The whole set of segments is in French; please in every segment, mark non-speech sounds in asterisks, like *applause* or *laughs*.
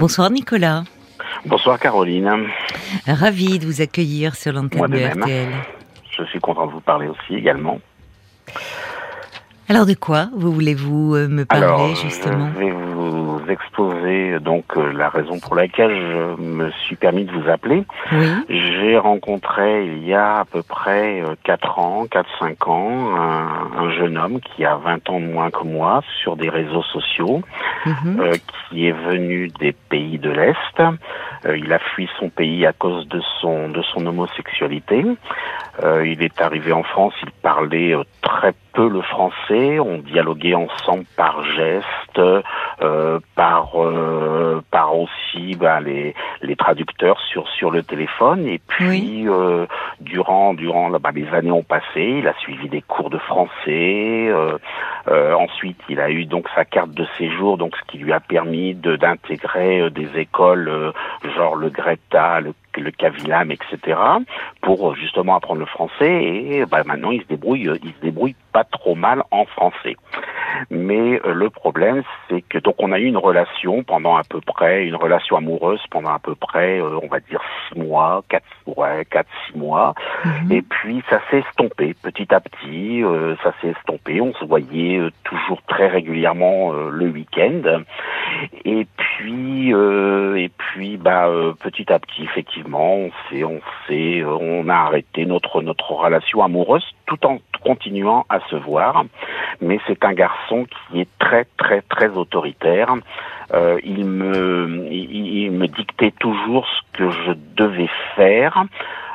Bonsoir Nicolas. Bonsoir Caroline. Ravi de vous accueillir sur l'antenne de, RTL. Je suis content de vous parler aussi également. Alors de quoi vous voulez-vous euh, me parler justement Je vais vous exposer donc euh, la raison pour laquelle je me suis permis de vous appeler. Oui. J'ai rencontré il y a à peu près 4 euh, ans, 4-5 ans, un, jeune homme qui a 20 ans de moins que moi sur des réseaux sociaux, mhm. qui est venu des pays de l'Est. il a fui son pays à cause de son de son homosexualité. il est arrivé en France, il parlait très peu le français, on dialoguait ensemble par gestes, euh, par euh, par aussi bah, les les traducteurs sur sur le téléphone et puis euh, durant durant bah, les années ont passé, il a suivi des cours de français, euh, euh, ensuite il a eu donc sa carte de séjour donc ce qui lui a permis de d'intégrer des écoles genre le Greta, le le Cavilam, etc., pour justement apprendre le français. Et bah, maintenant, il se débrouille, il se débrouille pas trop mal en français. Mais euh, le problème, c'est que donc on a eu une relation pendant à peu près, une relation amoureuse pendant à peu près, euh, on va dire six mois, quatre, ouais, quatre, six mois. Mhm. Et puis ça s'est estompé petit à petit. Euh, ça s'est estompé. On se voyait toujours très régulièrement le week-end. Et puis, et puis, bah, petit à petit, effectivement, on s'est, on s'est, on a arrêté notre notre relation amoureuse tout en continuant à se voir. Mais c'est un garçon qui est très très très autoritaire. Euh, il me il, me dictait toujours ce que je devais faire.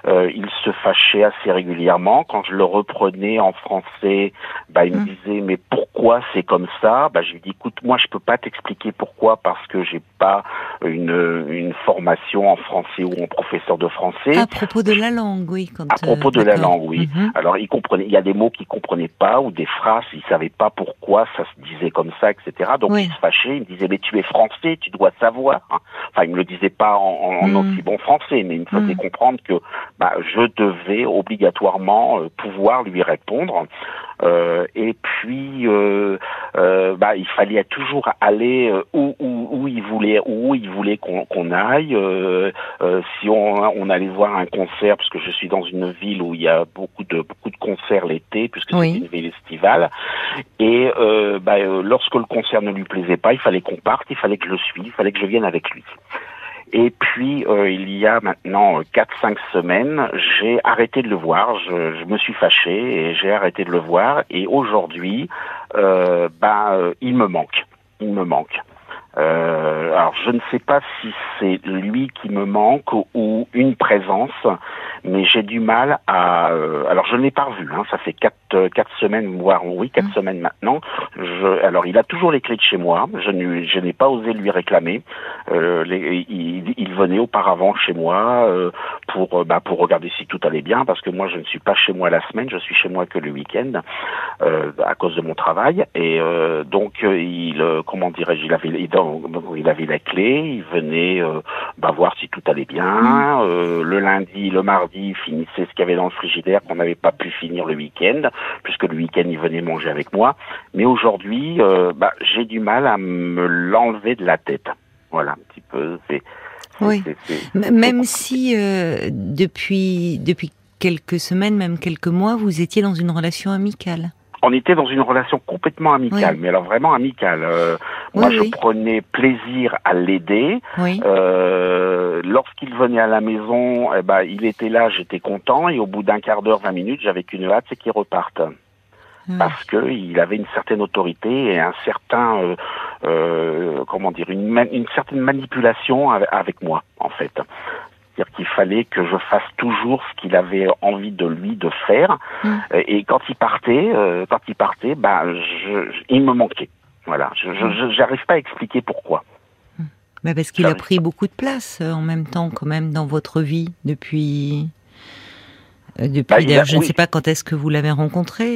Euh, il se fâchait assez régulièrement. Quand je le reprenais en français, bah, il me mmh. disait mais pourquoi c'est comme ça? Bah, Je lui dis écoute, moi je peux pas t'expliquer pourquoi parce que j'ai pas une, une formation en français ou en professeur de français. À propos de la langue, oui. Quand, à propos de la langue, oui. Mmh. Alors il comprenait, il y a des mots qu'il comprenait pas ou des phrases, il savait pas pourquoi ça se disait comme ça, etc. Donc il se fâchait, il me disait mais tu es français, tu dois savoir. Enfin il me le disait pas en, en, mmh. aussi bon français, mais il me faisait comprendre que bah, je devais obligatoirement euh, pouvoir lui répondre. Euh, et puis, euh, euh, bah, il fallait toujours aller euh, où, où, où, il voulait, où il voulait qu'on aille. si on, on, allait voir un concert, parce que je suis dans une ville où il y a beaucoup de beaucoup de concerts l'été, puisque c'est une ville estivale. Et bah, lorsque le concert ne lui plaisait pas, il fallait qu'on parte, il fallait que je le suive, il fallait que je vienne avec lui. Et puis, euh, il y a maintenant 4-5 semaines, j'ai arrêté de le voir. Je, me suis fâché et j'ai arrêté de le voir. Et aujourd'hui, euh, euh, il me manque. Il me manque. Euh, alors, je ne sais pas si c'est lui qui me manque ou une présence, mais j'ai du mal à. Euh, alors je ne l'ai pas revu. Hein, ça fait quatre euh, quatre semaines, voire oui quatre mmh. semaines maintenant. Je, alors il a toujours les clés de chez moi. Je n'ai pas osé lui réclamer. Euh, les, il, il, venait auparavant chez moi euh, pour euh, bah, pour regarder si tout allait bien parce que moi je ne suis pas chez moi la semaine. Je suis chez moi que le week-end à cause de mon travail et donc il comment dirais-je il avait il, il avait la clé. Il venait bah, voir si tout allait bien. Mmh. le lundi, le mardi il finissait ce qu'il y avait dans le frigidaire qu'on n'avait pas pu finir le week-end, puisque le week-end il venait manger avec moi. Mais aujourd'hui, euh, bah, j'ai du mal à me l'enlever de la tête. Voilà un petit peu. oui. même si euh, depuis depuis quelques semaines, même quelques mois, vous étiez dans une relation amicale on était dans une relation complètement amicale, mais alors vraiment amicale. Euh, moi, je prenais plaisir à l'aider. Euh, Lorsqu'il venait à la maison, eh ben, il était là, j'étais content, et au bout d'un quart d'heure, vingt minutes, j'avais qu'une hâte, c'est qu'il reparte. Parce que il avait une certaine autorité et un certain, euh, euh comment dire, une, une certaine manipulation avec moi, en fait. C'est-à-dire qu'il fallait que je fasse toujours ce qu'il avait envie de lui de faire. Mm. Et quand il partait, euh, quand il partait, bah, je, il me manquait. Voilà, je n'arrive mm. pas à expliquer pourquoi. Mm. Mais parce qu'il a pris beaucoup de place euh, en même temps, quand même, dans votre vie depuis. Euh, depuis, bah, je ne sais pas quand est-ce que vous l'avez rencontré.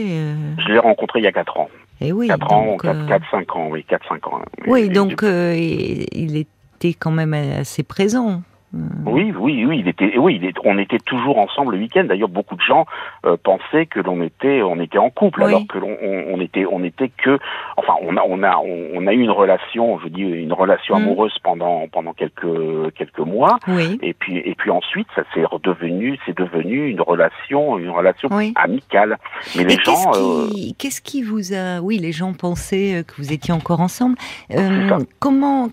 Je l'ai rencontré il y a 4 ans. Et eh oui. 4 ans, 4-5 ans, oui, 4-5 ans. Oui, donc il était quand même assez présent Oui, oui, oui, il était, oui, on était toujours ensemble le week-end. D'ailleurs, beaucoup de gens euh, pensaient que l'on était, on était en couple, alors que l'on, on, était, on était que, enfin, on a, on a, on, a eu une relation, je dis une relation mm. amoureuse pendant pendant quelques quelques mois, oui. et puis et puis ensuite, ça s'est redevenu, c'est devenu une relation, une relation amicale. Mais les gens, qu'est-ce qui, vous a, oui, les gens pensaient que vous étiez encore ensemble. comment,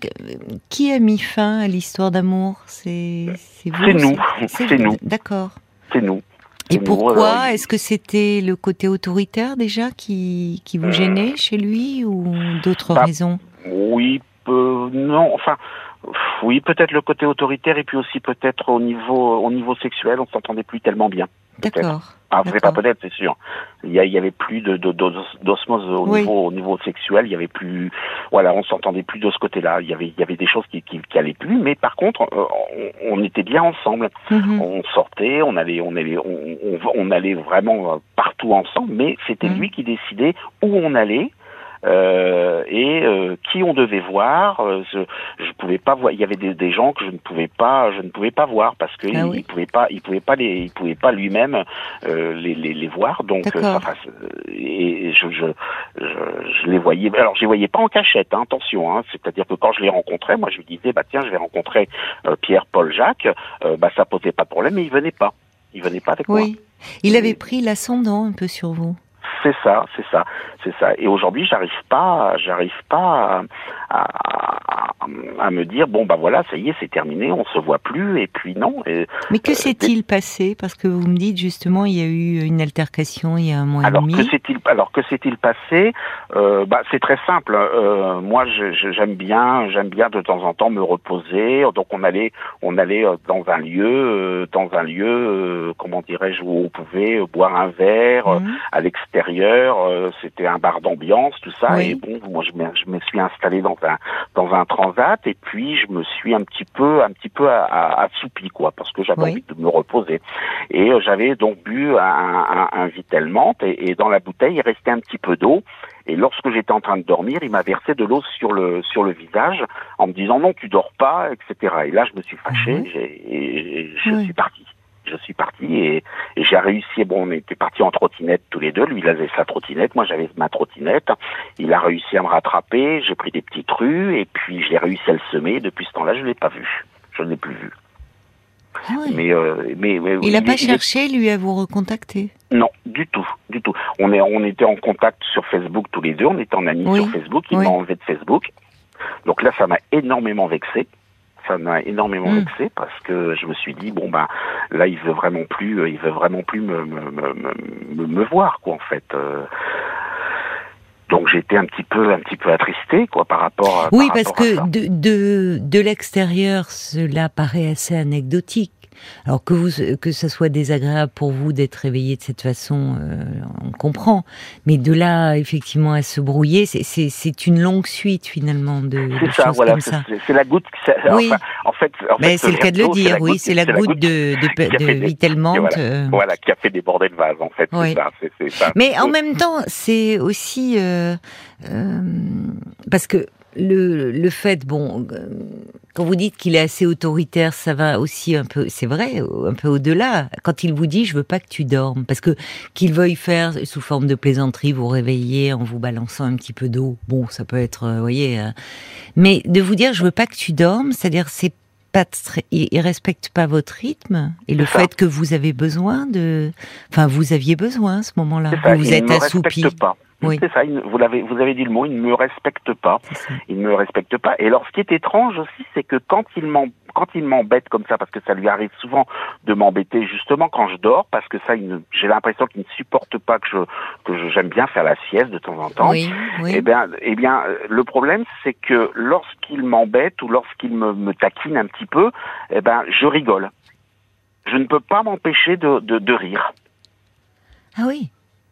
qui a mis fin à l'histoire d'amour? C'est nous. C'est nous. D'accord. C'est nous. Et pourquoi Est-ce que c'était le côté autoritaire déjà qui, qui vous gênait euh, chez lui ou d'autres bah, raisons Oui, non, enfin, oui, peut-être le côté autoritaire et puis aussi peut-être au niveau, au niveau sexuel, on s'entendait plus tellement bien. D'accord. Ah, c'est pas peut-être, c'est sûr. Il y, y, avait plus de, d'osmose au niveau, au niveau sexuel. Il y avait plus, voilà, on s'entendait plus de ce côté-là. Il y avait, il y avait des choses qui, qui, qui allaient plus. Mais par contre, euh, on, on, était bien ensemble. Mhm. On sortait, on allait, on allait, on, on, allait vraiment euh, partout ensemble. Mais c'était mhm. lui qui décidait où on allait euh, et euh, qui on devait voir. Euh, je, je pouvais pas voir. Il y avait des, des, gens que je ne pouvais pas, je ne pouvais pas voir parce que ah il, pouvait pas, il pouvait pas les, il pouvait pas lui-même euh, les, les, les, voir. Donc, enfin, et je, je, je, je, les voyais. Alors, je les voyais pas en cachette. Hein, attention. Hein, C'est-à-dire que quand je les rencontrais, moi, je lui disais, bah tiens, je vais rencontrer Pierre, Paul, Jacques. bah, ça posait pas de problème, mais il venait pas. Il venait pas avec oui. Il avait pris l'ascendant un peu sur vous. C'est ça, c'est ça, c'est ça. Et aujourd'hui, j'arrive pas, j'arrive pas à, me dire bon bah voilà, ça y est, c'est terminé, on se voit plus. Et puis non. Mais que euh, s'est-il passé? Parce que vous me dites justement, il y a eu une altercation il y a un mois alors, et demi. Que s'est-il alors que s'est-il passé? Euh, Bah c'est très simple. Euh, moi, j'aime bien, j'aime bien de temps en temps me reposer. Donc on allait, on allait dans un lieu, dans un lieu, comment dirais-je, où on pouvait boire un verre mmh. à l'extérieur euh, c'était un bar d'ambiance, tout ça. Et bon, moi je me, je me, suis installé dans un dans un transat et puis je me suis un petit peu un petit peu assoupi quoi, parce que j'avais envie de me reposer. Et euh, j'avais donc bu un, un, un et, et dans la bouteille il restait un petit peu d'eau. Et lorsque j'étais en train de dormir, il m'a versé de l'eau sur le sur le visage en me disant non, tu dors pas, etc. Et là, je me suis fâché mhm. et, je suis parti je suis parti et, j'ai réussi. Bon, on était parti en trottinette tous les deux. Lui, il avait sa trottinette, moi j'avais ma trottinette. Il a réussi à me rattraper. J'ai pris des petites rues et puis j'ai réussi à le semer. Depuis ce temps-là, je l'ai pas vu. Je ne l'ai plus vu. Ah mais, euh, mais, il n'a pas cherché lui à vous recontacter? Non, du tout, du tout. On est, on était en contact sur Facebook tous les deux. On était en amis sur Facebook. Il m'a enlevé de Facebook. Donc là, ça m'a énormément vexé ça m'a énormément hmm. vexé parce que je me suis dit bon ben là il veut vraiment plus euh, il veut vraiment plus me me, me, me voir quoi en fait euh. donc j'étais un petit peu un petit peu attristé quoi par rapport à oui parce que de de, de l'extérieur cela paraît assez anecdotique alors que vous, que ça soit désagréable pour vous d'être réveillé de cette façon, euh, on comprend. Mais de là, effectivement, à se brouiller, c'est une longue suite finalement de, choses voilà, comme ça. C'est la goutte. Oui. en fait, mais c'est le cas de le dire. Oui, c'est la, goutte de, de, euh. Voilà, qui a fait déborder le vase. En fait, ça, Mais en même temps, c'est aussi euh, parce que le, le fait, bon, quand vous dites qu'il est assez autoritaire, ça va aussi un peu, c'est vrai, un peu au-delà. Quand il vous dit, je veux pas que tu dormes, parce que qu'il veuille faire sous forme de plaisanterie, vous réveiller en vous balançant un petit peu d'eau, bon, ça peut être, euh, vous voyez, euh, mais de vous dire, je veux pas que tu dormes, c'est-à-dire, c'est pas, il, respecte pas votre rythme et le fait que vous avez besoin de, enfin, vous aviez besoin à ce moment-là, vous vous êtes assoupi. Pas. Oui. C'est ça, vous l'avez, vous avez dit le mot, il ne me respecte pas. Il ne me respecte pas. Et alors, ce qui est étrange aussi, c'est que quand il quand il m'embête comme ça, parce que ça lui arrive souvent de m'embêter justement quand je dors, parce que ça, j'ai l'impression qu'il ne supporte pas que je, que j'aime bien faire la sieste de temps en temps. Oui, oui. Eh bien, eh bien, le problème, c'est que lorsqu'il m'embête ou lorsqu'il me, me taquine un petit peu, eh ben, je rigole. Je ne peux pas m'empêcher de, de, de rire. Ah oui.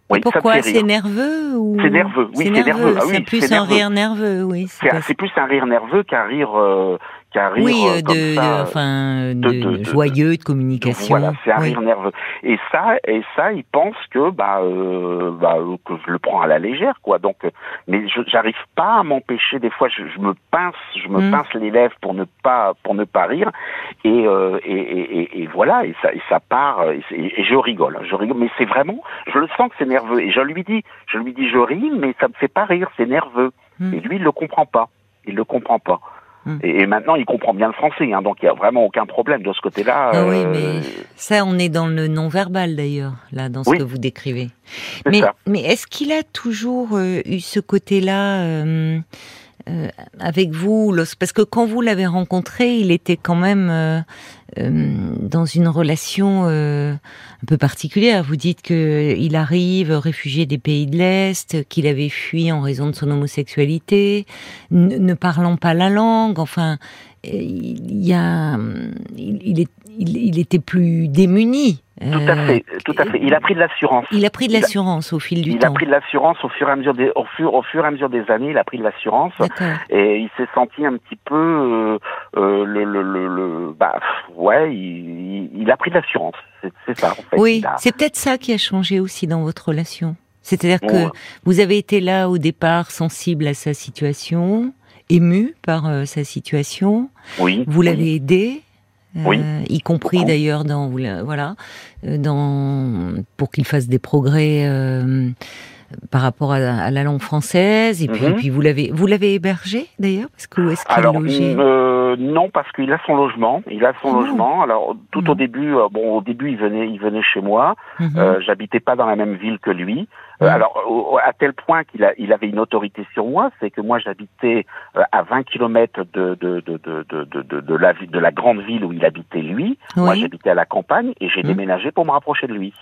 Oui, Pourquoi C'est nerveux ou C'est nerveux, oui, c'est nerveux. c'est ah plus un rire nerveux, oui. C'est plus un rire nerveux qu'un rire euh, qui arrive oui, euh, comme de, ça, de- enfin, de- de- de- de- joyeux, de communication. Voilà, c'est un Oui. rire nerveux. Et ça, et ça, il pense que bah, euh, bah euh, que je le prends à la légère, quoi. Donc, euh, mais j'arrive pas à m'empêcher. Des fois, je, je me pince, je me Mm. pince les lèvres pour ne pas pour ne pas rire. Et euh, et, et, et- et voilà, et ça et ça part. Et, je rigole, je rigole. Mais c'est vraiment, je le sens que c'est nerveux. Et je lui dis, je lui dis, je ris, mais ça me fait pas rire, c'est nerveux. Mm. Et lui, il le comprend pas. Il le comprend pas. Mm. Et, et maintenant, il comprend bien le français, hein, donc il y a vraiment aucun problème de ce côté-là. Ah oui, euh, mais ça, on est dans le non-verbal d'ailleurs, là, dans ce Oui. que vous décrivez. Mais, mais est-ce qu'il a toujours euh, eu ce côté-là euh, avec vous Parce que quand vous l'avez rencontré, il était quand même euh, euh, dans une relation euh, un peu particulière. Vous dites que il arrive réfugié des pays de l'Est, qu'il avait fui en raison de son homosexualité, ne, parlant pas la langue. Enfin, euh, il y a, il, est, il était plus démuni. Tout à Euh, fait, tout à fait. Il a pris de l'assurance. il a pris de Il l'assurance au fil du Il temps. a pris de l'assurance au fur et à mesure des, au fur, au fur et à mesure des années. Il a pris de l'assurance D'accord. et il s'est senti un petit peu, euh, euh, le, le, le, le- bah, ouais, il, il- il a pris de l'assurance. C'est, ça. En fait. Oui, Il a- c'est peut-être ça qui a changé aussi dans votre relation. C'est-à-dire que Ouais. vous avez été là au départ sensible à sa situation, ému par euh, sa situation. oui. Vous oui. l'avez aidé, euh, Oui. y compris d'ailleurs dans voilà, euh, dans pour qu'il fasse des progrès euh, par rapport à, à la langue française. Et puis, Mhm. puis vous l'avez vous l'avez hébergé d'ailleurs parce que où est-ce qu'il Alors logeait euh, non parce qu'il a son logement, il a son Ah logement. Alors tout au début, euh, bon au début il venait, il venait chez moi. Mhm. Euh, J'habitais pas dans la même ville que lui. Euh, Mhm. alors à tel point qu'il a, il avait une autorité sur moi, c'est que moi j'habitais euh, à 20 kilomètres de de, de, de, de, de, de, de la ville, de la grande ville où il habitait lui. Moi j'habitais à la campagne et j'ai Mhm. déménagé pour me rapprocher de lui.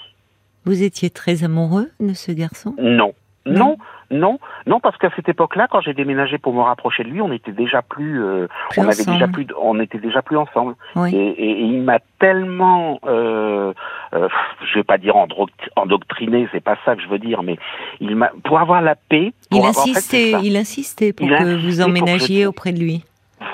Vous étiez très amoureux de ce garçon? Non. Non. Non, non, parce qu'à cette époque-là, quand j'ai déménagé pour me rapprocher de lui, on était déjà plus, euh, Plus on avait déjà plus, on était déjà plus ensemble. Oui. Et, et- et il m'a tellement, euh, euh, je vais pas dire endoctriné, c'est pas ça que je veux dire, mais il m'a, pour avoir la paix, pour Il avoir- en fait, insistait, il insistait pour Il que insistait vous que emménagiez je- auprès de lui.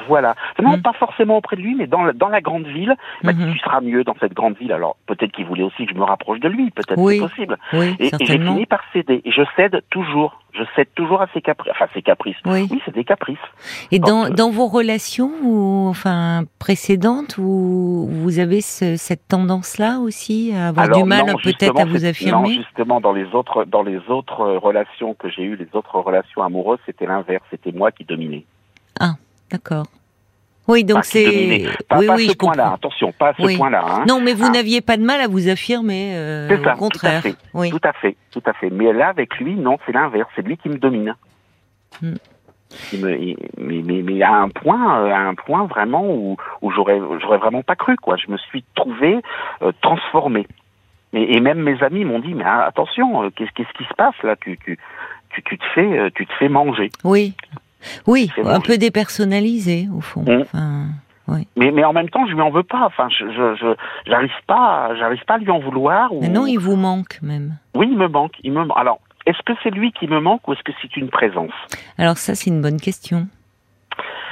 Voilà. Non, Mm. pas forcément auprès de lui, mais dans la, dans la grande ville. Il m'a dit, Mhm. tu seras mieux dans cette grande ville. Alors, peut-être qu'il voulait aussi que je me rapproche de lui. Peut-être Oui. c'est possible. Oui, Et, et j'ai fini par céder. Et je cède toujours. Je cède toujours à ses caprices. Enfin, ses caprices. Oui. Oui, c'est des caprices. Et dans, euh, dans vos relations, ou, enfin précédentes, où vous avez ce- cette tendance-là aussi à avoir Alors, du mal peut-être à vous affirmer Non, justement, dans les autres, dans les autres relations que j'ai eues, les autres relations amoureuses, c'était l'inverse. C'était moi qui dominais. D'accord. Oui, donc c'est. Pas, oui, pas oui, ce point-là. Attention, pas à ce Oui. point-là. Hein. Non, mais vous Ah. n'aviez pas de mal à vous affirmer. euh, ça, au contraire. tout à fait. Oui. Tout à fait, tout à fait. Mais là, avec lui, non, c'est l'inverse. C'est lui qui me domine. Hmm. Il me, il- mais, mais, mais à un point, euh, à un point vraiment où, où j'aurais, j'aurais vraiment pas cru, quoi. Je me suis trouvé euh, transformé. Et, et même mes amis m'ont dit, mais ah, attention, euh, qu'est-ce, qu'est-ce qui se passe là? Tu, tu, tu, tu te fais, tu te fais manger. Oui. Oui, un peu dépersonnalisé au fond. Mm. Enfin, oui. Mais, mais en même temps, je lui en veux pas. Enfin, je, je, je- j'arrive pas, j'arrive pas à lui en vouloir. Ou... Mais non, il vous manque même. Oui, il me manque. Il me. Alors, est-ce que c'est lui qui me manque ou est-ce que c'est une présence? Alors ça, c'est une bonne question.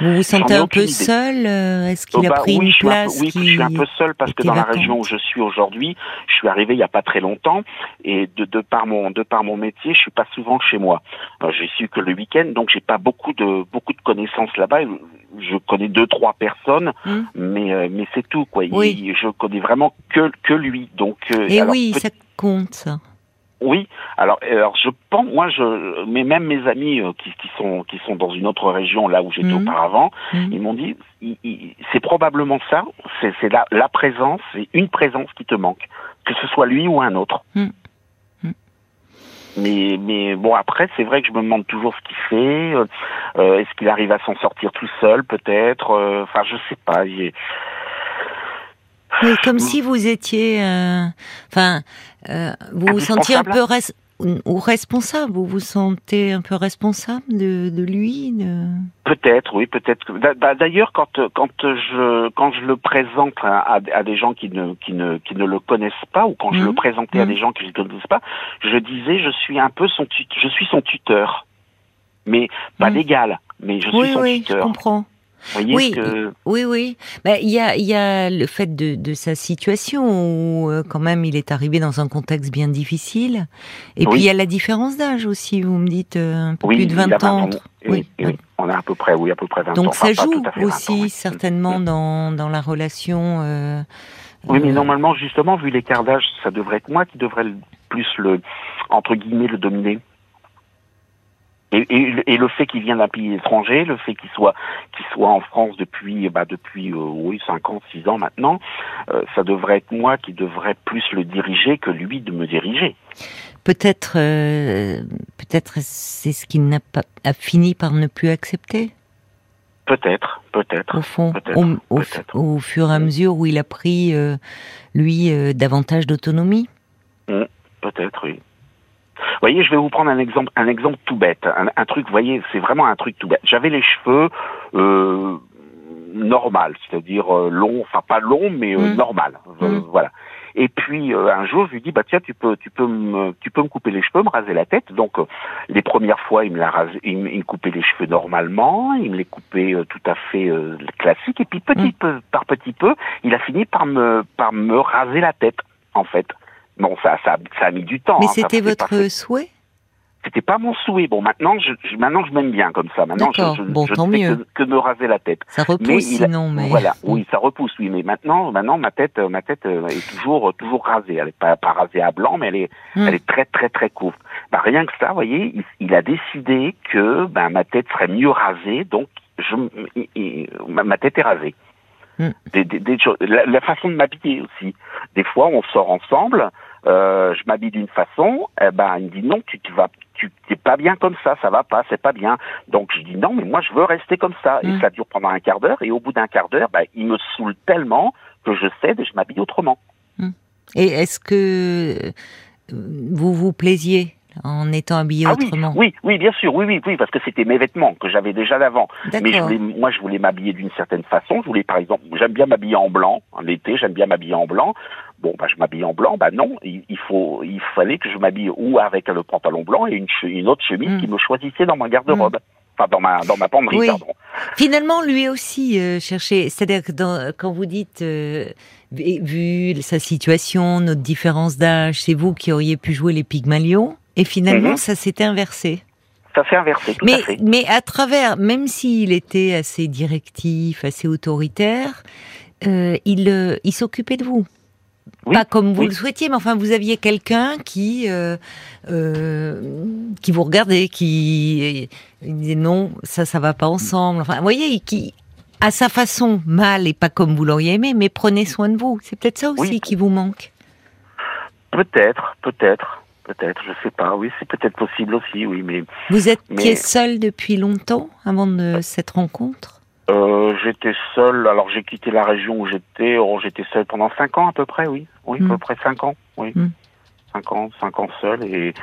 Vous vous sentez un peu idée. seul euh, Est-ce qu'il Oh, a bah, pris oui, une je suis un peu- place oui, qui... je suis un peu seul parce que dans la région où je suis aujourd'hui, je suis arrivé il y a pas très longtemps et de, de par mon de par mon métier, je suis pas souvent chez moi. Euh, je suis que le week-end, donc j'ai pas beaucoup de beaucoup de connaissances là-bas. Je connais deux trois personnes, Hmm. mais euh, mais c'est tout quoi. Il- Oui. je connais vraiment que que lui. Donc euh, Et alors, oui, ça compte, ça. Oui, alors, alors je pense, moi, je, mais même mes amis euh, qui, qui sont qui sont dans une autre région, là où j'étais Mhm. auparavant, Mhm. ils m'ont dit, c'est probablement ça, c'est c'est la, la présence, c'est une présence qui te manque, que ce soit lui ou un autre. Mhm. Mais, mais bon, après, c'est vrai que je me demande toujours ce qu'il fait. euh, euh, Est-ce qu'il arrive à s'en sortir tout seul, peut-être euh, Enfin, je sais pas. Oui, comme si vous étiez, euh, enfin, euh, vous vous sentiez un peu res- ou responsable. Vous vous sentez un peu responsable de, de lui. De... Peut-être, oui, peut-être. D'ailleurs, quand quand je quand je le présente à, à- des gens qui ne qui ne qui ne le connaissent pas, ou quand je le présentais à Mhm. des gens qui ne le connaissent pas, je disais je suis un peu son je suis son tuteur, mais pas Mhm. légal, mais je suis Oui, son oui, je tuteur. Oui, oui, oui. Bah, il y, a, y a le fait de, de sa situation où euh, quand même il est arrivé dans un contexte bien difficile. Et puis il y a la différence d'âge aussi. Vous me dites un peu plus de 20, ans. Oui, oui, on a à peu près, oui, à peu près 20 Donc ans. Donc ça joue aussi certainement dans, dans la relation. Euh, oui, mais euh, normalement, justement, vu l'écart d'âge, ça devrait être moi qui devrais plus le entre guillemets le dominer. Et, et, le fait qu'il vienne d'un pays étranger, le fait qu'il soit qu'il soit en France depuis bah depuis euh, oui cinq ans, six ans maintenant, euh, ça devrait être moi qui devrais plus le diriger que lui de me diriger. Peut-être euh, peut-être c'est ce qu'il n'a pas a fini par ne plus accepter? Peut-être, peut-être. Au fond, au, au, fur et à mesure où il a pris lui davantage d'autonomie? Mmh, peut-être, oui. Vous voyez, je vais vous prendre un exemple, un exemple tout bête, un, truc. Vous voyez, c'est vraiment un truc tout bête. J'avais les cheveux euh, normal, c'est-à-dire euh, longs, enfin pas longs, mais euh, mmh. normal. Euh, mmh. Voilà. Et puis euh, un jour, je lui dis bah tiens, tu peux, tu peux me, tu peux me couper les cheveux, me raser la tête. Donc les premières fois, il me l'a rasé, il, me coupait les cheveux normalement, il me les coupait tout à fait classique. Et puis petit mmh. peu par petit peu, il a fini par me, par me raser la tête, en fait. Bon, ça, ça, ça a mis du temps. Mais hein, c'était votre souhait? C'était pas mon souhait. Bon, maintenant, je, maintenant, je m'aime bien comme ça. Maintenant, je, je, bon, je tant mieux. Que, me raser la tête. Ça repousse, mais sinon, mais voilà, *laughs* oui, ça repousse, oui. Mais maintenant, maintenant, ma tête, ma tête euh, est toujours, toujours rasée. Elle est pas, pas rasée à blanc, mais elle est, hmm. elle est très, très, très courte. Bah, rien que ça, vous voyez, il, a décidé que, ben, ma tête serait mieux rasée, donc, je, ma, tête est rasée. Hmm. Des, des, des, la, la façon de m'habiller aussi. Des fois, on sort ensemble. Euh, je m'habille d'une façon, eh ben il me dit non, tu, tu vas, tu t'es pas bien comme ça, ça va pas, c'est pas bien. Donc je dis non, mais moi je veux rester comme ça. Et mm. ça dure pendant un quart d'heure. Et au bout d'un quart d'heure, ben, il me saoule tellement que je cède et je m'habille autrement. Mm. Et est-ce que vous vous plaisiez en étant habillé ah autrement? Oui, oui, bien sûr, oui, oui, oui, parce que c'était mes vêtements que j'avais déjà d'avant. Mais je voulais, moi, je voulais m'habiller d'une certaine façon. Je voulais, par exemple, j'aime bien m'habiller en blanc en été. J'aime bien m'habiller en blanc. Bon, bah, je m'habille en blanc. Bah non, il, faut, il fallait que je m'habille ou avec le pantalon blanc et une, une autre chemise hmm. qui me choisissait dans ma garde-robe. Hmm. Enfin, dans ma dans ma penderie, pardon. Finalement, lui aussi euh, cherchait. C'est-à-dire que dans, quand vous dites euh, vu sa situation, notre différence d'âge, c'est vous qui auriez pu jouer les Pygmalions, et finalement, mhm. ça s'est inversé. Ça s'est inversé, tout mais, à fait. Mais à travers, même s'il était assez directif, assez autoritaire, euh, il, il s'occupait de vous pas comme vous le souhaitiez, mais enfin, vous aviez quelqu'un qui euh, euh, qui vous regardait, qui disait non, ça, ça va pas ensemble. Enfin, vous voyez, qui à sa façon mal et pas comme vous l'auriez aimé, mais prenez soin de vous. C'est peut-être ça aussi qui vous manque. Peut-être, peut-être, peut-être, je sais pas. Oui, c'est peut-être possible aussi, oui, mais. Vous êtes seul depuis longtemps avant de cette rencontre? Euh, j'étais seul. Alors j'ai quitté la région où j'étais. Oh, j'étais seul pendant cinq ans à peu près, oui. Oui, à peu mm. près cinq ans. Oui, mm. cinq ans, cinq ans seul. Et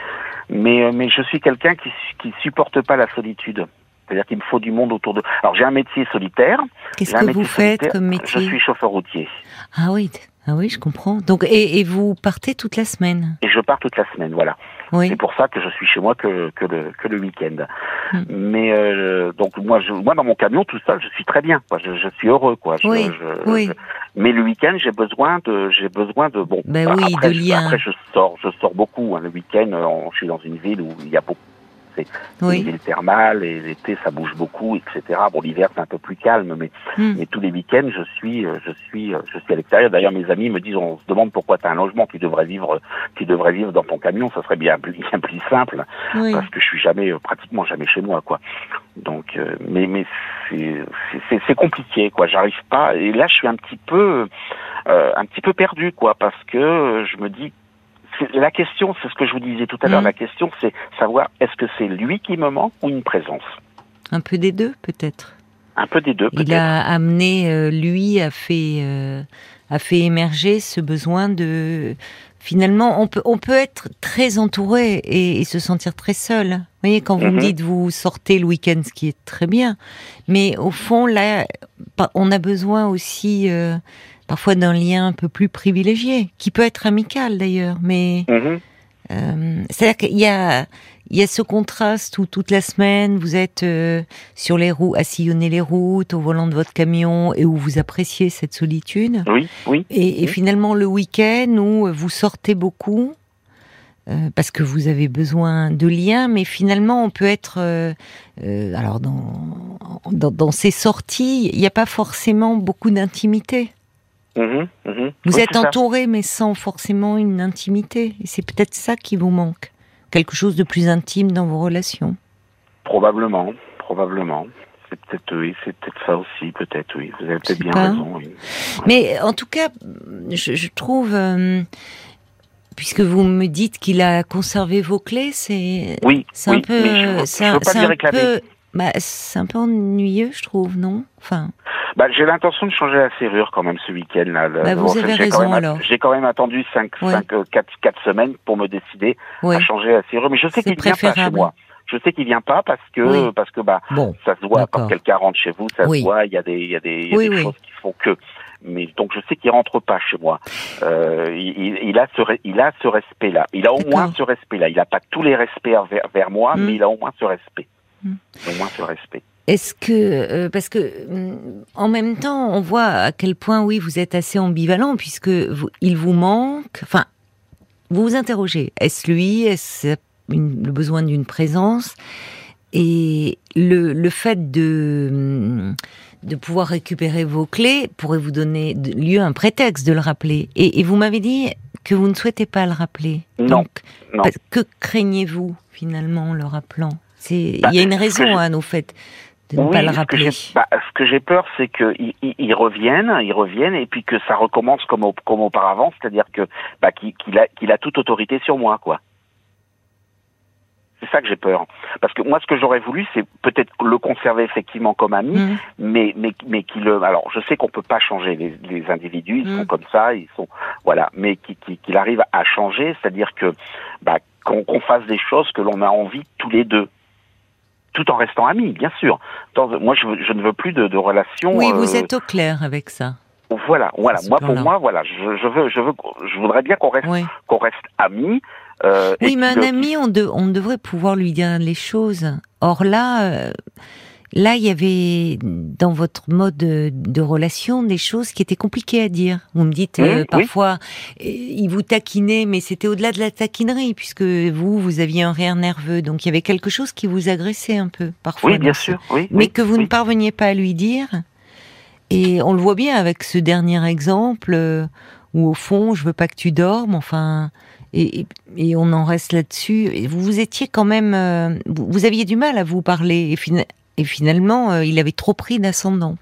mais euh, mais je suis quelqu'un qui qui supporte pas la solitude. C'est-à-dire qu'il me faut du monde autour de. Alors j'ai un métier solitaire. Qu'est-ce que vous faites comme métier Je suis chauffeur routier. Ah oui, ah oui, je comprends. Donc et, et vous partez toute la semaine Et je pars toute la semaine, voilà. C'est pour ça que je suis chez moi que, que le, que le week-end. Hmm. Mais euh, donc moi, je, moi dans mon camion tout seul, je suis très bien. Quoi. Je, je suis heureux, quoi. Je, oui, oui. mais le week-end, j'ai besoin de, j'ai besoin de bon. Ben oui, après, de lien. Après, je sors, je sors beaucoup. Hein, le week-end, je suis dans une ville où il y a beaucoup c'est oui. thermale et l'été ça bouge beaucoup, etc. Bon, l'hiver c'est un peu plus calme, mais, hmm. mais tous les week-ends je suis, euh, je suis, euh, je suis à l'extérieur. D'ailleurs, mes amis me disent, on se demande pourquoi tu as un logement, tu devrais vivre, tu devrais vivre dans ton camion, ça serait bien, *laughs* bien plus simple, parce que je suis jamais, euh, pratiquement jamais chez moi, quoi. Donc, mais mais c'est compliqué, quoi. J'arrive pas. Et là, je suis un petit peu, un petit peu perdu, quoi, parce que je me dis la question, c'est ce que je vous disais tout à l'heure, mm. la question c'est savoir est-ce que c'est lui qui me manque ou une présence? Un peu des deux peut-être. Un peu des deux peut-être. Il a amené, euh, lui a fait, euh, a fait émerger ce besoin de... Finalement, on peut, on peut être très entouré et, se sentir très seul. Vous voyez, quand vous me mm-hmm. dites vous sortez le week-end, ce qui est très bien, mais au fond, là, on a besoin aussi... Euh, parfois d'un lien un peu plus privilégié, qui peut être amical d'ailleurs, mais mhm. euh, c'est-à-dire qu'il y a il y a ce contraste où toute la semaine vous êtes euh, sur les roues, à sillonner les routes, au volant de votre camion et où vous appréciez cette solitude. Oui, oui. Et, finalement le week-end où vous sortez beaucoup euh, parce que vous avez besoin de liens, mais finalement on peut être euh, alors dans, dans, dans ces sorties, il n'y a pas forcément beaucoup d'intimité. Mhm, mhm. Vous êtes entouré, mais sans forcément une intimité. Et c'est peut-être ça qui vous manque. Quelque chose de plus intime dans vos relations. Probablement, probablement. C'est peut-être oui, c'est peut-être ça aussi, peut-être oui. Vous avez peut-être bien raison. Mais en tout cas, je, trouve, euh, puisque vous me dites qu'il a conservé vos clés, c'est oui, c'est un peu, c'est un, peu, bah, c'est un peu ennuyeux, je trouve, non? Enfin. Bah, j'ai l'intention de changer la serrure quand même ce week-end. Là. Bah, vous avez raison alors. J'ai quand même attendu 5, 5 4, 4 semaines pour me décider à changer la serrure. Mais je sais qu'il vient pas chez moi. Je sais qu'il vient pas parce que parce que bah ça se voit quand quelqu'un rentre chez vous, ça se voit. Il y a des il y a des, y a des choses qui font que. Mais donc je sais qu'il rentre pas chez moi. Euh, il, il, a ce il a ce respect là. Il a au moins ce respect là. Il a pas tous les respects vers, vers moi, mm. mais il a au moins ce respect. Au moins ce respect. Est-ce que euh, parce que mm, en même temps, on voit à quel point oui vous êtes assez ambivalent puisque il vous manque. Enfin, vous vous interrogez. Est-ce lui? Est-ce le besoin d'une présence? Et le, le fait de mm, de pouvoir récupérer vos clés pourrait vous donner lieu à un prétexte de le rappeler. Et, vous m'avez dit que vous ne souhaitez pas le rappeler. Non. Donc, non. que craignez-vous finalement en le rappelant? C'est il y a une raison à nos faits de ne pas le rappeler. Bah, ce que j'ai peur, c'est qu'ils ils reviennent, ils reviennent, et puis que ça recommence comme, comme auparavant, c'est-à-dire que bah, qu'il a, toute autorité sur moi, quoi. C'est ça que j'ai peur. Parce que moi, ce que j'aurais voulu, c'est peut-être le conserver effectivement comme ami, mmh. mais mais mais qu'il. Alors, je sais qu'on peut pas changer les, les individus, ils sont mmh. comme ça, ils sont voilà, mais qu'il arrive à changer, c'est-à-dire que bah, qu'on fasse des choses que l'on a envie tous les deux tout en restant amis, bien sûr. moi, je, je, ne veux plus de, de relations. Oui, vous euh, êtes au clair avec ça. Voilà, voilà. Moi, pour moi, voilà, je, je, veux, je veux, je voudrais bien qu'on reste, qu'on reste amis. Euh, oui, mais un ami, on, de, on devrait pouvoir lui dire les choses. Or là, euh, Là, il y avait dans votre mode de, relation des choses qui étaient compliquées à dire. Vous me dites euh, mmh, parfois, euh, il vous taquinait, mais c'était au-delà de la taquinerie, puisque vous, vous aviez un rire nerveux. Donc il y avait quelque chose qui vous agressait un peu, parfois. Oui, bien sûr. Oui, mais que vous ne parveniez pas à lui dire. Et on le voit bien avec ce dernier exemple, euh, où au fond, je veux pas que tu dormes, enfin... Et, et, on en reste là-dessus. Vous, vous étiez quand même, vous, aviez du mal à vous parler. Et et finalement, euh, il avait trop pris d'ascendant.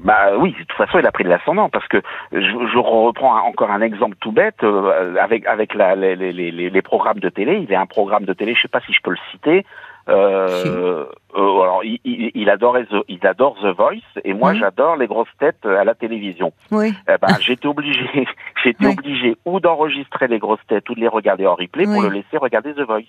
Bah oui, de toute façon, il a pris de l'ascendant parce que je, je, reprends encore un exemple tout bête euh, avec avec la, les, les, les, les, programmes de télé. Il y a un programme de télé, je sais pas si je peux le citer. Euh, euh alors, il, il, adore il adore The Voice et moi j'adore les grosses têtes à la télévision. Oui. Eh ben, *laughs* j'étais obligé, j'étais obligé ou d'enregistrer les grosses têtes ou de les regarder en replay pour le laisser regarder The Voice.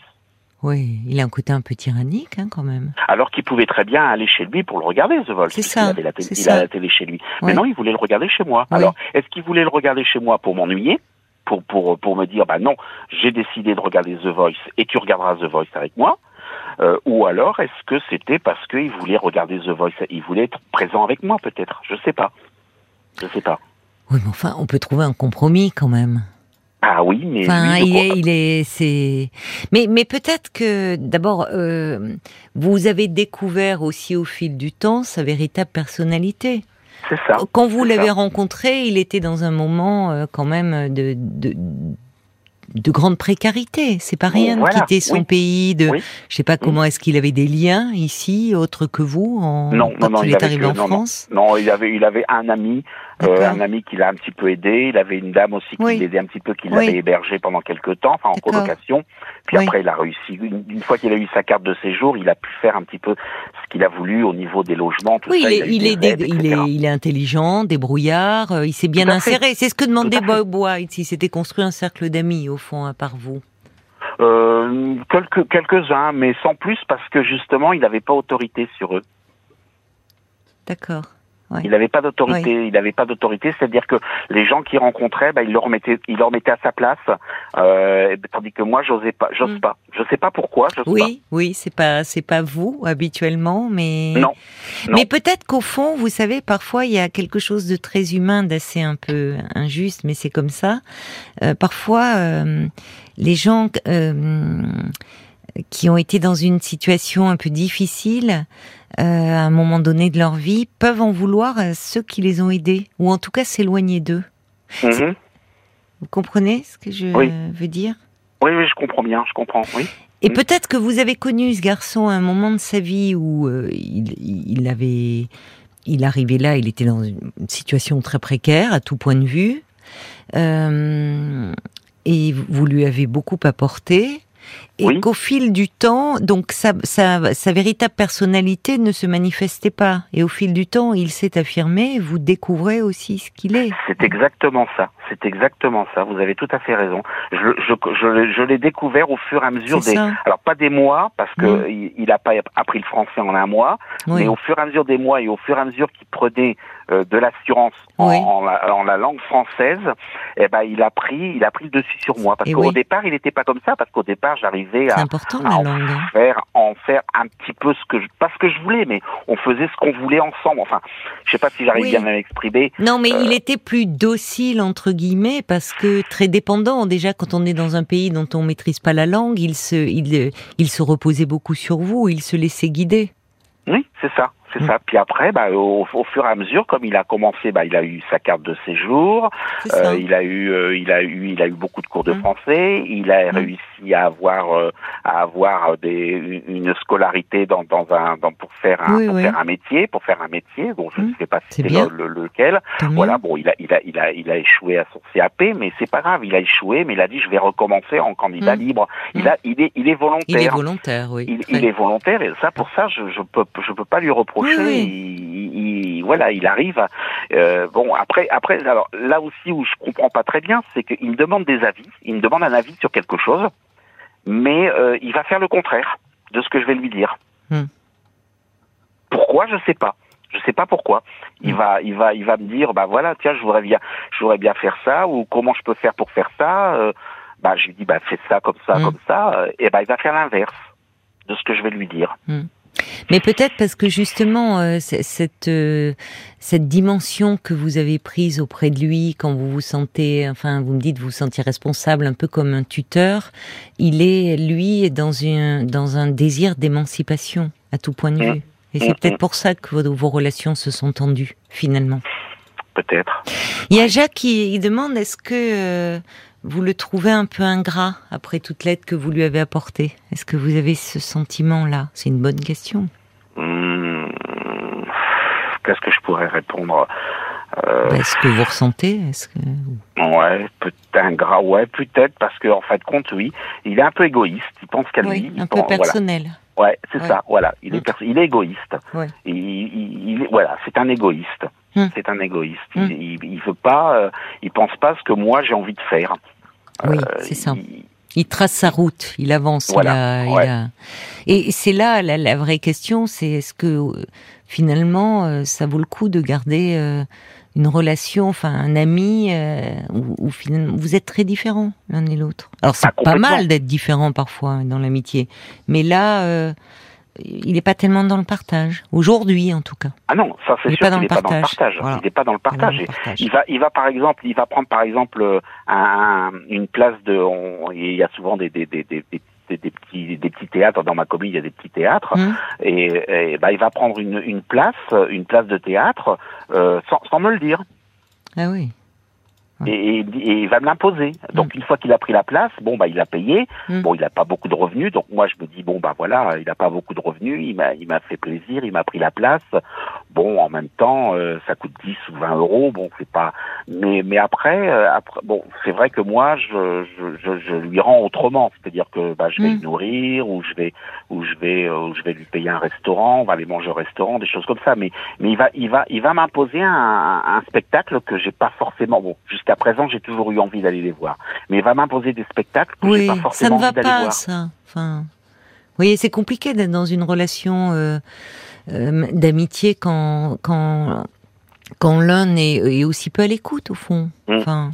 Oui, il a un côté un peu tyrannique hein, quand même. Alors qu'il pouvait très bien aller chez lui pour le regarder, The Voice. C'est ça. Il, avait la télé, il a la télé chez lui. Mais non, il voulait le regarder chez moi. Alors, est-ce qu'il voulait le regarder chez moi pour m'ennuyer pour, pour, pour me dire, bah non, j'ai décidé de regarder The Voice et tu regarderas The Voice avec moi euh, ou alors est-ce que c'était parce qu'il voulait regarder The Voice, il voulait être présent avec moi peut-être, je sais pas, je sais pas. Oui, mais enfin, on peut trouver un compromis quand même. Ah oui, mais enfin, il, est, il est, c'est. Mais, mais peut-être que d'abord, euh, vous avez découvert aussi au fil du temps sa véritable personnalité. C'est ça. Quand vous l'avez rencontré, il était dans un moment euh, quand même de, de, de grande précarité. C'est pas rien de quitter son pays. De, je sais pas comment est-ce qu'il avait des liens ici, autres que vous, en, non, quand non, non, il, est arrivé en France? Non, il avait, il avait un ami, euh, un ami qui l'a un petit peu aidé. Il avait une dame aussi qui l'aidait un petit peu, qui l'avait hébergé pendant quelques temps, enfin en colocation. Puis après, il a réussi. Une, fois qu'il a eu sa carte de séjour, il a pu faire un petit peu ce qu'il a voulu au niveau des logements. Tout oui, ça. il, est, il, est, il, est, il est intelligent, débrouillard. Euh, il s'est bien inséré. C'est ce que demandait Bob White. Il s'était construit un cercle d'amis au fond, à part vous. Euh, quelques quelques-uns, mais sans plus parce que justement, il n'avait pas autorité sur eux. D'accord. Il n'avait pas d'autorité. Il n'avait pas d'autorité, c'est-à-dire que les gens qu'il rencontrait, bah, il leur mettait, il leur mettait à sa place, euh, tandis que moi, j'osais pas, j'ose mm. pas. Je sais pas pourquoi. Oui, pas. oui, c'est pas, c'est pas vous habituellement, mais non. Mais peut-être qu'au fond, vous savez, parfois il y a quelque chose de très humain, d'assez un peu injuste, mais c'est comme ça. Euh, parfois, euh, les gens euh, qui ont été dans une situation un peu difficile euh, à un moment donné de leur vie peuvent en vouloir à ceux qui les ont aidés, ou en tout cas s'éloigner d'eux. Mhm. Vous comprenez ce que je veux dire? Oui, oui, je comprends bien, je comprends, oui. Et mhm. peut-être que vous avez connu ce garçon à un moment de sa vie où euh, il, il, avait, il arrivait là, il était dans une situation très précaire à tout point de vue, euh, et vous lui avez beaucoup apporté et qu'au fil du temps, donc sa, sa, sa, véritable personnalité ne se manifestait pas. Et au fil du temps, il s'est affirmé. Vous découvrez aussi ce qu'il est. C'est exactement ça. C'est exactement ça. Vous avez tout à fait raison. Je, je, je, je l'ai découvert au fur et à mesure des. Alors pas des mois parce que il n'a pas appris le français en un mois, mais au fur et à mesure des mois et au fur et à mesure qu'il prenait de l'assurance en, la, langue française, eh ben il a pris, il a pris le dessus sur moi parce qu'au départ il n'était pas comme ça parce qu'au départ j'arrivais à, en faire, en faire un petit peu ce que je, pas ce que je voulais, mais on faisait ce qu'on voulait ensemble. Enfin, je sais pas si j'arrive bien à m'exprimer. Non, mais il euh, était plus docile entre guillemets parce que très dépendant. Déjà, quand on est dans un pays dont on maîtrise pas la langue, il se, il, il se reposait beaucoup sur vous, il se laissait guider. Oui, c'est ça c'est ça. Puis après, bah, au, fur et à mesure, comme il a commencé, bah, il a eu sa carte de séjour, euh, il a eu, euh, il a eu, il a eu beaucoup de cours de mm. français, il a mm. réussi à avoir, euh, à avoir des, une scolarité dans, dans un, dans, pour faire un, pour faire un métier, pour faire un métier. Donc je ne mm. sais pas si c'est le, lequel. voilà, bon, il a, il a, il a, il a échoué à son CAP, mais c'est pas grave, il a échoué, mais il a dit je vais recommencer en candidat libre. Il a, il est, il est volontaire. Il est volontaire, oui. Il, il est volontaire et ça, pour ça, je, je peux, je peux pas lui reprocher il, voilà, il arrive. Euh, bon, après, après, alors là aussi où je comprends pas très bien, c'est qu'il me demande des avis. Il me demande un avis sur quelque chose, mais euh, il va faire le contraire de ce que je vais lui dire. Hmm. Pourquoi? Je sais pas. Je sais pas pourquoi. Il hmm. va, il va, il va me dire, bah voilà, tiens, je voudrais bien, je voudrais bien faire ça, ou comment je peux faire pour faire ça. Euh, bah, je lui dis, bah fais ça comme ça, hmm. comme ça, et bah il va faire l'inverse de ce que je vais lui dire. Mais peut-être parce que justement euh, cette euh, cette dimension que vous avez prise auprès de lui quand vous vous sentez, enfin vous me dites vous vous sentiez responsable un peu comme un tuteur, il est lui dans un dans un désir d'émancipation à tout point de vue. Et c'est peut-être pour ça que vos, relations se sont tendues finalement. Peut-être. Il y a Jacques qui demande est-ce que euh, vous le trouvez un peu ingrat après toute l'aide que vous lui avez apportée? Est-ce que vous avez ce sentiment-là? C'est une bonne question. Hmm. Qu'est-ce que je pourrais répondre? Euh... Bah, est-ce que vous ressentez Est-ce que ouais, peut-être ingrat, ouais, peut-être parce qu'en en fait de compte, oui, il est un peu égoïste. Il pense qu'à lui. Un peu personnel. Ouais, c'est ça. Voilà, il est il est égoïste. il, voilà, c'est un égoïste. Hmm. C'est un égoïste. Hmm. Il, il, veut pas, euh, il pense pas ce que moi j'ai envie de faire. Oui, euh, c'est ça. Il, trace sa route, il avance. Voilà, il a, Et c'est là la, vraie question, c'est est-ce que euh, finalement ça vaut le coup de garder une relation, enfin un ami, où, finalement vous êtes très différents l'un et l'autre? Alors c'est pas mal d'être différent parfois dans l'amitié, mais là il n'est pas tellement dans le partage aujourd'hui en tout cas. Ah non, ça c'est sûr qu'il n'est pas dans le partage. Il n'est pas dans le partage. Il va, il va par exemple, il va prendre par exemple un, une place de. il y a souvent des, des, des, des des, petits des petits théâtres dans ma commune il y a des petits théâtres hum. et, et bah, il va prendre une, une place une place de théâtre euh, sans, sans me le dire ah oui et, et, il va me l'imposer. Donc mm. une fois qu'il a pris la place, bon bah il a payé. Mm. Bon, il n'a pas beaucoup de revenus, donc moi je me dis bon bah voilà, il n'a pas beaucoup de revenus, il m'a il m'a fait plaisir, il m'a pris la place. Bon, en même temps, euh, ça coûte 10 ou 20 euros, bon c'est pas. Mais mais après, euh, après bon c'est vrai que moi je, je, je, lui rends autrement, c'est-à-dire que bah je vais mm. le nourrir ou je vais ou je vais euh, ou je vais lui payer un restaurant, on va aller manger au restaurant, des choses comme ça. Mais mais il va il va il va m'imposer un, un, spectacle que j'ai pas forcément bon jusqu'à présent, j'ai toujours eu envie d'aller les voir. Mais il va m'imposer des spectacles que oui, pas forcément ça ne va pas, ça. Enfin, vous voyez, c'est compliqué d'être dans une relation euh, euh, d'amitié quand, quand quand l'un est, aussi peu à l'écoute au fond. Mm. Enfin,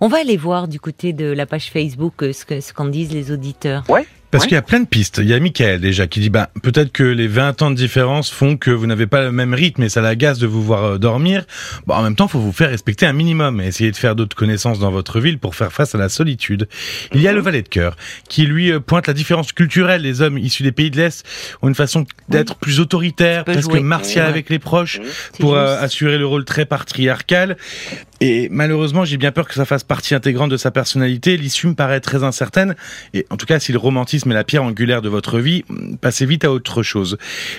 on va aller voir du côté de la page Facebook ce qu'en disent les auditeurs. Ouais. Parce qu'il y a plein de pistes. Il y a Michael déjà qui dit bah peut-être que les 20 ans de différence font que vous n'avez pas le même rythme et ça l'agace de vous voir euh, dormir. Bon, en même temps, faut vous faire respecter un minimum et essayer de faire d'autres connaissances dans votre ville pour faire face à la solitude. Il y a le valet de cœur qui lui euh, pointe la différence culturelle. Les hommes issus des pays de l'Est ont une façon d'être plus autoritaire, presque martial avec les proches pour euh, assurer le rôle très patriarcal. Et malheureusement, j'ai bien peur que ça fasse partie intégrante de sa personnalité. L'issue me paraît très incertaine. Et en tout cas, si le romantisme est la pierre angulaire de votre vie, passez vite à autre chose.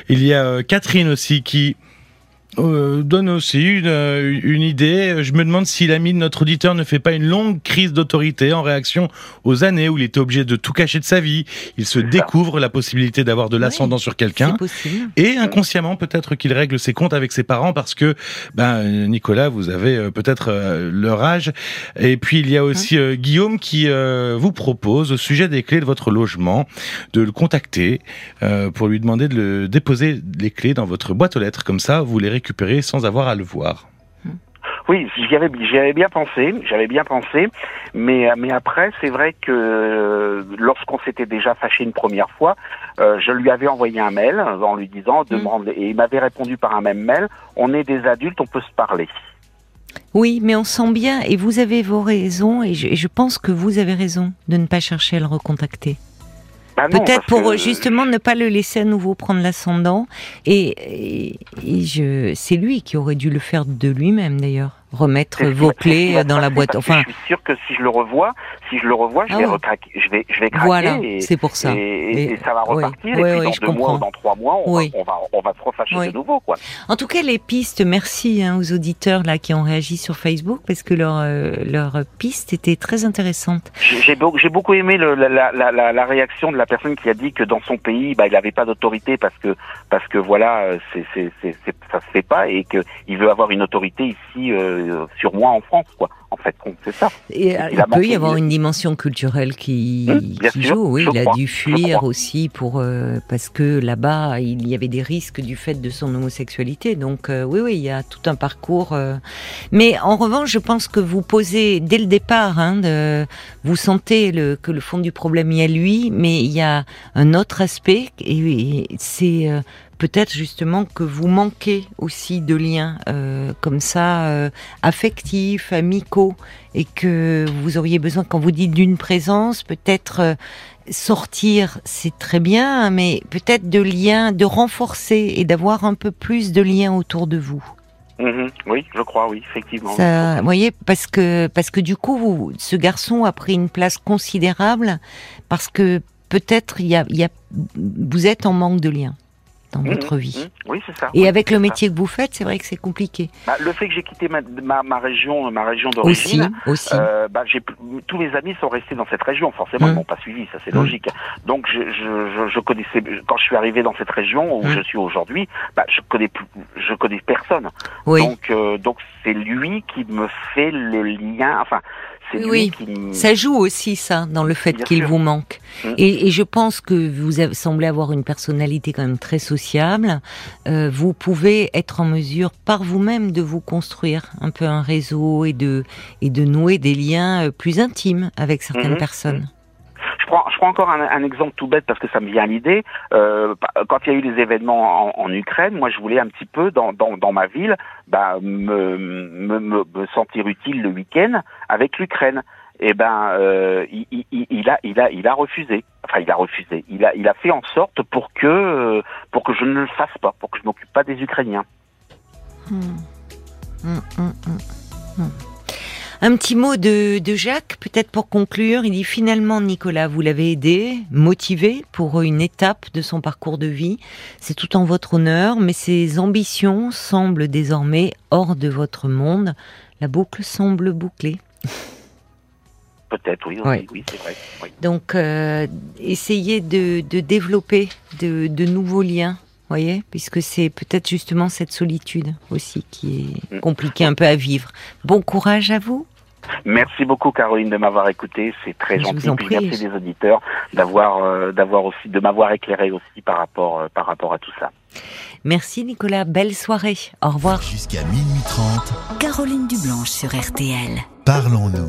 Il y a euh, Catherine aussi qui euh, donne aussi une, euh, une, idée. Je me demande si l'ami de notre auditeur ne fait pas une longue crise d'autorité en réaction aux années où il était obligé de tout cacher de sa vie. Il se découvre la possibilité d'avoir de l'ascendant sur quelqu'un. Et inconsciemment, peut-être qu'il règle ses comptes avec ses parents parce que, ben, Nicolas, vous avez euh, peut-être leur âge. Et puis, il y a aussi hein Guillaume qui vous propose, au sujet des clés de votre logement, de le contacter pour lui demander de le déposer les clés dans votre boîte aux lettres. Comme ça, vous les récupérer sans avoir à le voir. Oui, j'y avais, avais, bien pensé, j'avais bien pensé, mais mais après c'est vrai que euh, lorsqu'on s'était déjà fâché une première fois, euh, je lui avais envoyé un mail en lui disant mm. demande et il m'avait répondu par un même mail on est des adultes, on peut se parler. Oui, mais on sent bien et vous avez vos raisons et je, et je pense que vous avez raison de ne pas chercher à le recontacter. Bah Peut-être pour justement ne pas le laisser à nouveau prendre l'ascendant. Et, et je, c'est lui qui aurait dû le faire de lui-même d'ailleurs remettre vos clés dans la boîte. Enfin, je suis sûr que si je le revois, si je le revois, je ah vais recraquer, je vais, je vais craquer. Voilà, c'est pour ça. Et, ça va repartir. et puis dans deux mois ou dans trois mois, on, va, on va, on va se refâcher de nouveau, quoi. En tout cas, les pistes. Merci hein, aux auditeurs là qui ont réagi sur Facebook parce que leur euh, leur piste était très intéressante. J'ai beaucoup, j'ai beaucoup aimé le, la, la, la, la, réaction de la personne qui a dit que dans son pays, bah, il n'avait pas d'autorité parce que parce que voilà, euh, c'est, ça se fait pas et que il veut avoir une autorité ici. Euh, sur moi en France, quoi. En fait, c'est ça. Et, euh, il, peut y avoir une dimension culturelle qui, mmh, joue. Oui, il a dû fuir aussi pour euh, parce que là-bas il y avait des risques du fait de son homosexualité. Donc oui, oui, il y a tout un parcours. Mais en revanche, je pense que vous posez dès le départ, hein, de, vous sentez le, que le fond du problème il y a lui, mais il y a un autre aspect et c'est peut-être justement que vous manquez aussi de liens euh, comme ça, euh, affectifs, amicaux, et que vous auriez besoin, quand vous dites d'une présence, peut-être euh, sortir, c'est très bien, mais peut-être de liens, de renforcer et d'avoir un peu plus de liens autour de vous. Mm-hmm. oui, je crois, oui, effectivement. vous voyez, parce que parce que du coup, vous, ce garçon a pris une place considérable parce que peut-être il y a, y a, vous êtes en manque de liens dans mmh, votre vie. Mmh. oui, c'est ça. Et avec le métier que vous faites, c'est vrai que c'est compliqué. Bah, le fait que j'ai quitté ma, ma, région, ma région d'origine, aussi, aussi. Euh, bah, tous mes amis sont restés dans cette région. Forcément, ils mmh. m'ont pas suivi, ça c'est logique. Donc, je, je, je, connaissais quand je suis arrivé dans cette région où je suis aujourd'hui, bah, je connais plus, je connais personne. Oui. Donc, euh, donc c'est lui qui me fait le lien. Enfin, oui, ça joue aussi ça dans le fait qu'il vous manque. Mmh. Et, et, je pense que vous semblez avoir une personnalité quand même très sociable. Euh, vous pouvez être en mesure par vous-même de vous construire un peu un réseau et de et de nouer des liens euh, plus intimes avec certaines mmh. personnes je prends encore un, exemple tout bête parce que ça me vient à l'idée. Euh, quand il y a eu les événements en, Ukraine, moi je voulais un petit peu dans, ma ville bah, me, sentir utile le week-end avec l'Ukraine. Eh ben, euh, il, a, refusé. Enfin, il a refusé. Il a, fait en sorte pour que, pour que je ne le fasse pas, pour que je m'occupe pas des Ukrainiens. Hmm. Hmm, hmm, un petit mot de, Jacques, peut-être pour conclure. Il dit finalement, Nicolas, vous l'avez aidé, motivé pour une étape de son parcours de vie. C'est tout en votre honneur, mais ses ambitions semblent désormais hors de votre monde. La boucle semble bouclée. *laughs* Peut-être, oui, oui, c'est vrai. Donc, euh, essayez de, développer de, nouveaux liens voyez, puisque c'est peut-être justement cette solitude aussi qui est mm. compliquée un peu à vivre. Bon courage à vous. Merci beaucoup Caroline de m'avoir écouté, c'est très gentil. merci des auditeurs d'avoir euh, d'avoir aussi de m'avoir éclairé aussi par rapport euh, par rapport à tout ça. Merci Nicolas, belle soirée. Au revoir. Jusqu'à minuit 30. Caroline Dublanche sur RTL. Parlons-nous.